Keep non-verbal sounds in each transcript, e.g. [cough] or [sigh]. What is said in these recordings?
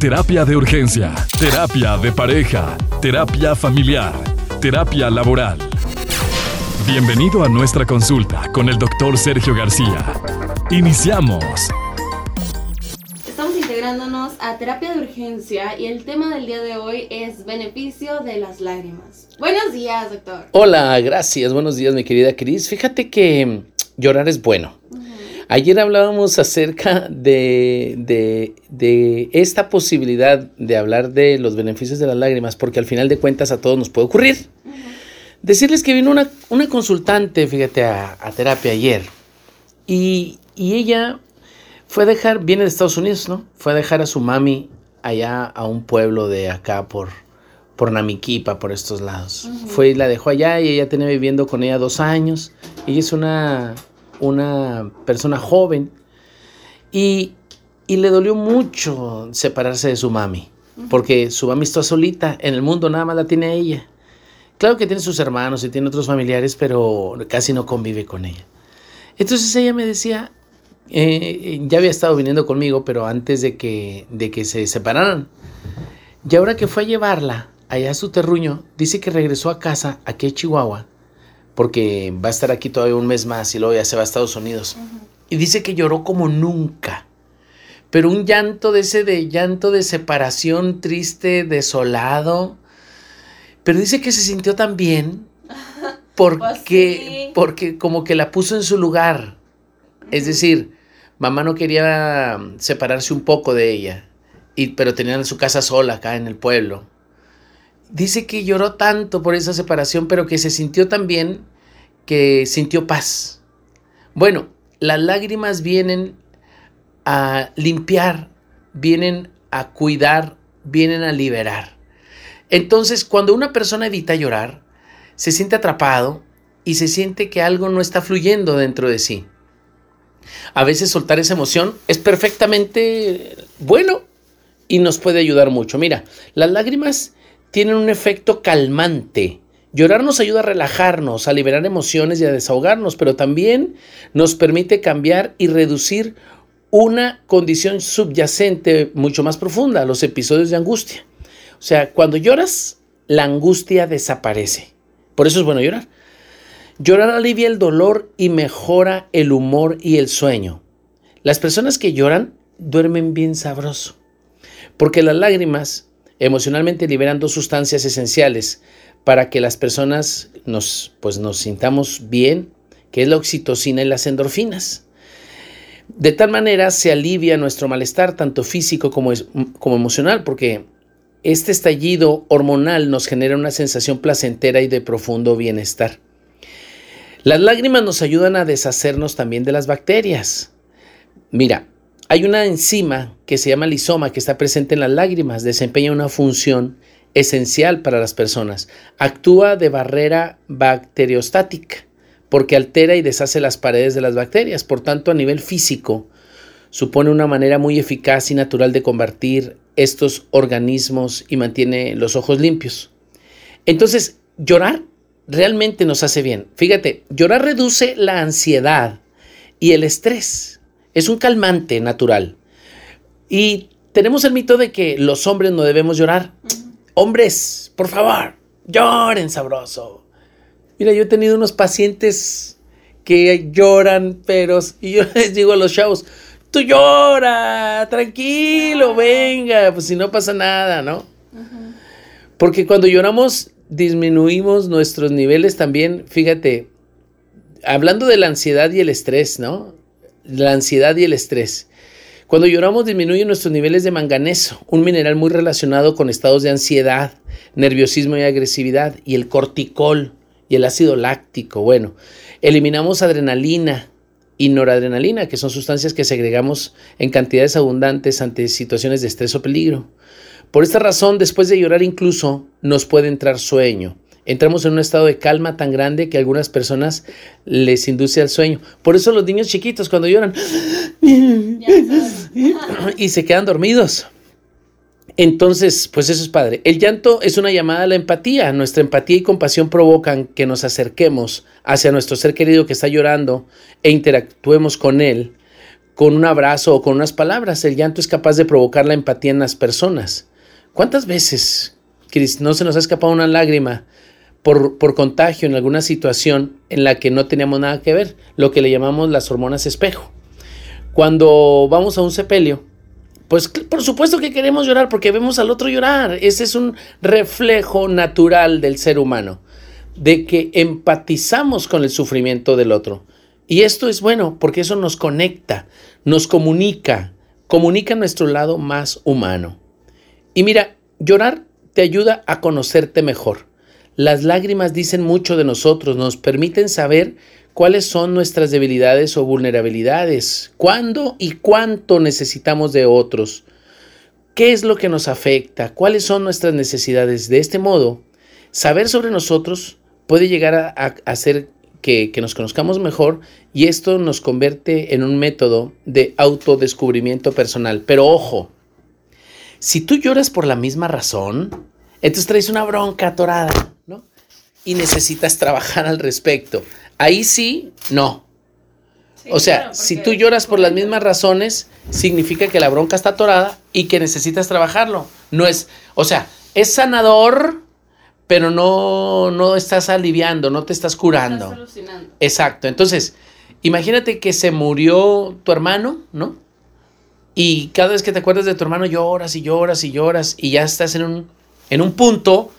Terapia de urgencia, terapia de pareja, terapia familiar, terapia laboral. Bienvenido a nuestra consulta con el doctor Sergio García. Iniciamos. Estamos integrándonos a terapia de urgencia y el tema del día de hoy es beneficio de las lágrimas. Buenos días, doctor. Hola, gracias. Buenos días, mi querida Cris. Fíjate que llorar es bueno. Ayer hablábamos acerca de, de, esta posibilidad de hablar de los beneficios de las lágrimas, porque al final de cuentas a todos nos puede ocurrir. Decirles que vino una, consultante, fíjate, a, terapia ayer, y, ella fue a dejar, viene de Estados Unidos, ¿no? Fue a dejar a su mami allá a un pueblo de acá por, por Namiquipa, por estos lados. Fue y la dejó allá y ella tenía viviendo con ella dos años. Ella es una una persona joven y, le dolió mucho separarse de su mami, porque su mami está solita, en el mundo nada más la tiene ella. Claro que tiene sus hermanos y tiene otros familiares, pero casi no convive con ella. Entonces ella me decía, eh, ya había estado viniendo conmigo, pero antes de que, de que se separaran. Y ahora que fue a llevarla allá a su terruño, dice que regresó a casa, aquí a Chihuahua, porque va a estar aquí todavía un mes más y luego ya se va a Estados Unidos. Y dice que lloró como nunca. Pero un llanto de ese de llanto de separación triste, desolado. Pero dice que se sintió tan bien [laughs] porque, pues porque como que la puso en su lugar. Es decir, mamá no quería separarse un poco de ella, y, pero tenían su casa sola acá en el pueblo dice que lloró tanto por esa separación, pero que se sintió tan bien que sintió paz. Bueno, las lágrimas vienen a limpiar, vienen a cuidar, vienen a liberar. Entonces, cuando una persona evita llorar, se siente atrapado y se siente que algo no está fluyendo dentro de sí. A veces soltar esa emoción es perfectamente bueno y nos puede ayudar mucho. Mira, las lágrimas tienen un efecto calmante. Llorar nos ayuda a relajarnos, a liberar emociones y a desahogarnos, pero también nos permite cambiar y reducir una condición subyacente mucho más profunda, los episodios de angustia. O sea, cuando lloras, la angustia desaparece. Por eso es bueno llorar. Llorar alivia el dolor y mejora el humor y el sueño. Las personas que lloran duermen bien sabroso, porque las lágrimas emocionalmente liberando sustancias esenciales para que las personas nos, pues nos sintamos bien, que es la oxitocina y las endorfinas. De tal manera se alivia nuestro malestar, tanto físico como, como emocional, porque este estallido hormonal nos genera una sensación placentera y de profundo bienestar. Las lágrimas nos ayudan a deshacernos también de las bacterias. Mira, hay una enzima que se llama lisoma que está presente en las lágrimas, desempeña una función esencial para las personas. Actúa de barrera bacteriostática porque altera y deshace las paredes de las bacterias. Por tanto, a nivel físico, supone una manera muy eficaz y natural de combatir estos organismos y mantiene los ojos limpios. Entonces, llorar realmente nos hace bien. Fíjate, llorar reduce la ansiedad y el estrés. Es un calmante natural. Y tenemos el mito de que los hombres no debemos llorar. Hombres, por favor, lloren sabroso. Mira, yo he tenido unos pacientes que lloran, pero... Y yo [laughs] les digo a los chavos, tú llora, tranquilo, venga, pues si no pasa nada, ¿no? Porque cuando lloramos disminuimos nuestros niveles también, fíjate, hablando de la ansiedad y el estrés, ¿no? La ansiedad y el estrés. Cuando lloramos disminuyen nuestros niveles de manganeso, un mineral muy relacionado con estados de ansiedad, nerviosismo y agresividad, y el corticol y el ácido láctico. Bueno, eliminamos adrenalina y noradrenalina, que son sustancias que segregamos en cantidades abundantes ante situaciones de estrés o peligro. Por esta razón, después de llorar incluso nos puede entrar sueño entramos en un estado de calma tan grande que a algunas personas les induce al sueño. Por eso los niños chiquitos cuando lloran y se quedan dormidos. Entonces, pues eso es padre. El llanto es una llamada a la empatía. Nuestra empatía y compasión provocan que nos acerquemos hacia nuestro ser querido que está llorando e interactuemos con él con un abrazo o con unas palabras. El llanto es capaz de provocar la empatía en las personas. ¿Cuántas veces, Cris, no se nos ha escapado una lágrima por, contagio en alguna situación en la que no teníamos nada que ver? Lo que le llamamos las hormonas espejo. Cuando vamos a un sepelio, pues por supuesto que queremos llorar porque vemos al otro llorar. Ese es un reflejo natural del ser humano, de que empatizamos con el sufrimiento del otro. Y esto es bueno porque eso nos conecta, nos comunica, comunica nuestro lado más humano. Y mira, llorar te ayuda a conocerte mejor. Las lágrimas dicen mucho de nosotros, nos permiten saber cuáles son nuestras debilidades o vulnerabilidades, cuándo y cuánto necesitamos de otros, qué es lo que nos afecta, cuáles son nuestras necesidades. De este modo, saber sobre nosotros puede llegar a, hacer que, que, nos conozcamos mejor y esto nos convierte en un método de autodescubrimiento personal. Pero ojo, si tú lloras por la misma razón, entonces traes una bronca atorada. Y necesitas trabajar al respecto. Ahí sí, no. o sea, si tú lloras por las mismas razones, significa que la bronca está atorada y que necesitas trabajarlo. No es, o sea, es sanador, pero no, no estás aliviando, no te estás curando. Estás Exacto. Entonces, imagínate que se murió tu hermano, ¿no? Y cada vez que te acuerdas de tu hermano lloras y lloras y lloras y ya estás en un, en un punto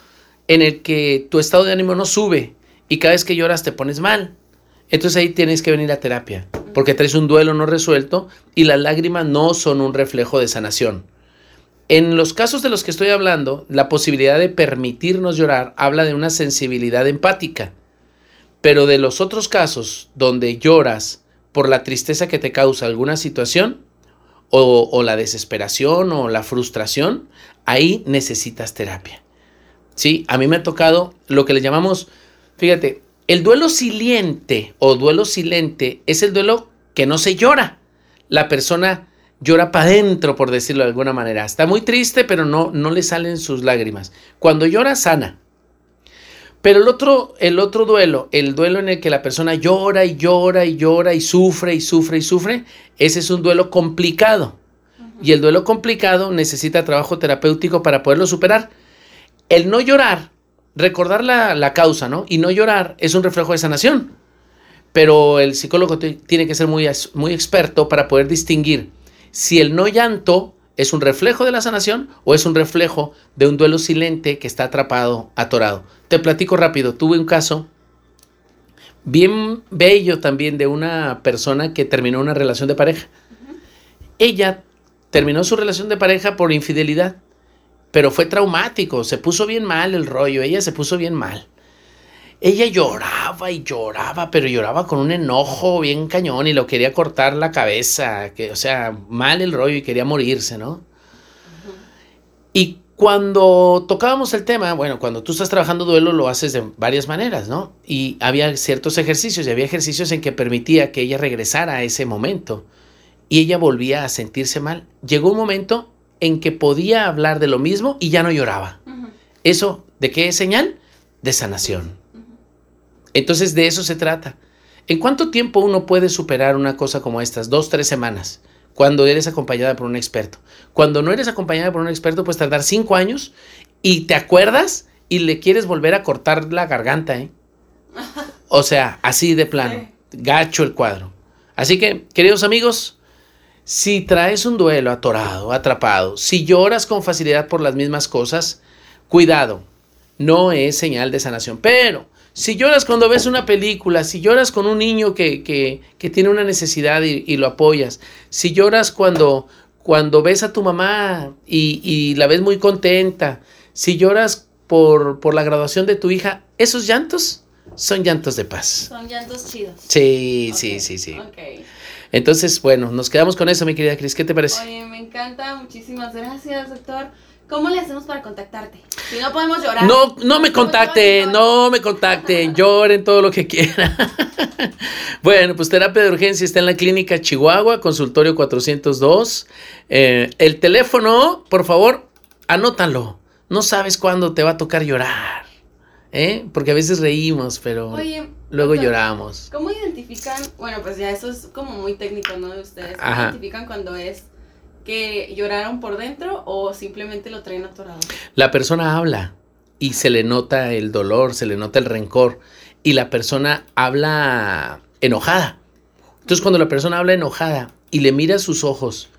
en el que tu estado de ánimo no sube y cada vez que lloras te pones mal. Entonces ahí tienes que venir a terapia, porque traes un duelo no resuelto y las lágrimas no son un reflejo de sanación. En los casos de los que estoy hablando, la posibilidad de permitirnos llorar habla de una sensibilidad empática. Pero de los otros casos donde lloras por la tristeza que te causa alguna situación, o, o la desesperación o la frustración, ahí necesitas terapia. ¿Sí? A mí me ha tocado lo que le llamamos Fíjate, el duelo silente o duelo silente es el duelo que no se llora. La persona llora para adentro, por decirlo de alguna manera. Está muy triste, pero no, no le salen sus lágrimas. Cuando llora, sana. Pero el otro, el otro duelo, el duelo en el que la persona llora y llora y llora y sufre y sufre y sufre, ese es un duelo complicado. Y el duelo complicado necesita trabajo terapéutico para poderlo superar. El no llorar recordar la, causa, ¿no? Y no llorar es un reflejo de sanación. Pero el psicólogo tiene que ser muy, muy experto para poder distinguir si el no llanto es un reflejo de la sanación o es un reflejo de un duelo silente que está atrapado, atorado. Te platico rápido. Tuve un caso bien bello también de una persona que terminó una relación de pareja. Ella terminó su relación de pareja por infidelidad pero fue traumático, se puso bien mal el rollo, ella se puso bien mal. Ella lloraba y lloraba, pero lloraba con un enojo bien cañón y lo quería cortar la cabeza, que, o sea, mal el rollo y quería morirse, ¿no? Y cuando tocábamos el tema, bueno, cuando tú estás trabajando duelo lo haces de varias maneras, ¿no? Y había ciertos ejercicios y había ejercicios en que permitía que ella regresara a ese momento y ella volvía a sentirse mal. Llegó un momento en que podía hablar de lo mismo y ya no lloraba. ¿Eso de qué es señal? De sanación. Entonces de eso se trata. ¿En cuánto tiempo uno puede superar una cosa como estas? Dos, tres semanas, cuando eres acompañada por un experto. Cuando no eres acompañada por un experto, puedes tardar cinco años y te acuerdas y le quieres volver a cortar la garganta, ¿eh? [laughs] O sea, así de plano. Gacho el cuadro. Así que, queridos amigos, si traes un duelo atorado, atrapado, si lloras con facilidad por las mismas cosas, cuidado, no es señal de sanación. Pero si lloras cuando ves una película, si lloras con un niño que, que, tiene una necesidad y, lo apoyas, si lloras cuando, cuando ves a tu mamá y, y la ves muy contenta, si lloras por, por la graduación de tu hija, esos llantos son llantos de paz. Son llantos chidos. Sí, sí, sí, sí. Entonces, bueno, nos quedamos con eso, mi querida Cris. ¿Qué te parece? Oye, me encanta. Muchísimas gracias, doctor. ¿Cómo le hacemos para contactarte? Si no podemos llorar. No, no me contacten, no me contacten, [laughs] lloren todo lo que quieran. [laughs] bueno, pues terapia de urgencia está en la clínica Chihuahua, consultorio 402. Eh, el teléfono, por favor, anótalo. No sabes cuándo te va a tocar llorar. ¿eh? Porque a veces reímos, pero... Oye, luego lloramos. ¿Cómo identifican? Bueno, pues ya eso es como muy técnico, ¿no? De ustedes. ¿Cómo Ajá. identifican cuando es que lloraron por dentro o simplemente lo traen atorado? La persona habla y se le nota el dolor, se le nota el rencor y la persona habla enojada. Entonces cuando la persona habla enojada y le miras sus ojos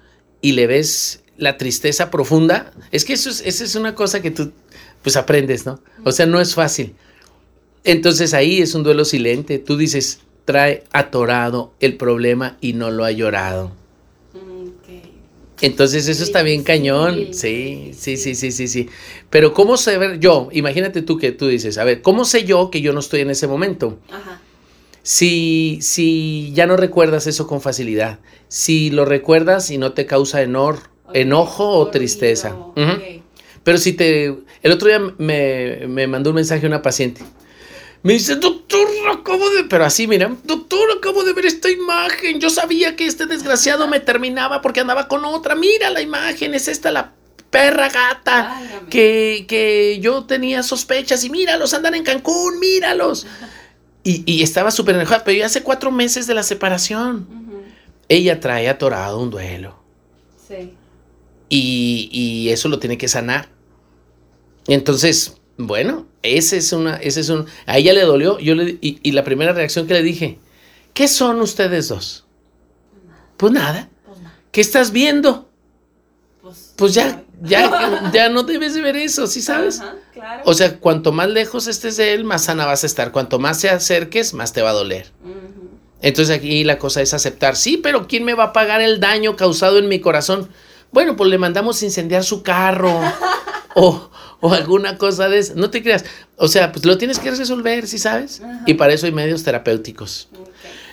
y le ves la tristeza profunda, es que eso es, esa es una cosa que tú pues aprendes, ¿no? O sea, no es fácil. Entonces ahí es un duelo silente. Tú dices, trae atorado el problema y no lo ha llorado. Ok. Entonces eso está bien cañón. Sí, sí, sí, sí, sí, sí. Pero ¿cómo saber yo? Imagínate tú que tú dices, a ver, ¿cómo sé yo que yo no estoy en ese momento? Ajá. Si, si ya no recuerdas eso con facilidad, si lo recuerdas y no te causa enor, enojo o tristeza. Pero si te... El otro día me, me mandó un mensaje una paciente. Me dice, doctor, acabo de... Pero así, mira, doctor, acabo de ver esta imagen. Yo sabía que este desgraciado me terminaba porque andaba con otra. Mira la imagen, es esta la perra gata Válgame. que, que yo tenía sospechas. Y míralos, andan en Cancún, míralos. Y, y estaba súper enojada, pero ya hace cuatro meses de la separación. Ella trae atorado un duelo Sí. y, y eso lo tiene que sanar. Entonces, bueno, ese es una, ese es un, a ella le dolió, yo le, y, y la primera reacción que le dije, ¿qué son ustedes dos? Pues nada, Pues no. ¿qué estás viendo? Pues, Pues ya, ya, [laughs] ya no debes de ver eso, ¿sí sabes? Ajá, claro. O sea, cuanto más lejos estés de él, más sana vas a estar. Cuanto más te acerques, más te va a doler. Entonces aquí la cosa es aceptar, sí, pero ¿quién me va a pagar el daño causado en mi corazón? Bueno, pues le mandamos incendiar su carro [laughs] o, o alguna cosa de eso. No te creas. O sea, pues lo tienes que resolver, ¿sí sabes? Ajá. Y para eso hay medios terapéuticos.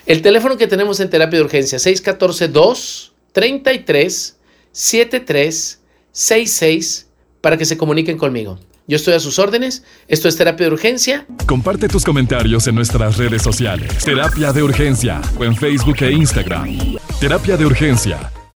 El teléfono que tenemos en terapia de urgencia, 614-2-33-73-66, para que se comuniquen conmigo. Yo estoy a sus órdenes. Esto es terapia de urgencia. Comparte tus comentarios en nuestras redes sociales. Terapia de Urgencia o en Facebook e Instagram. Terapia de Urgencia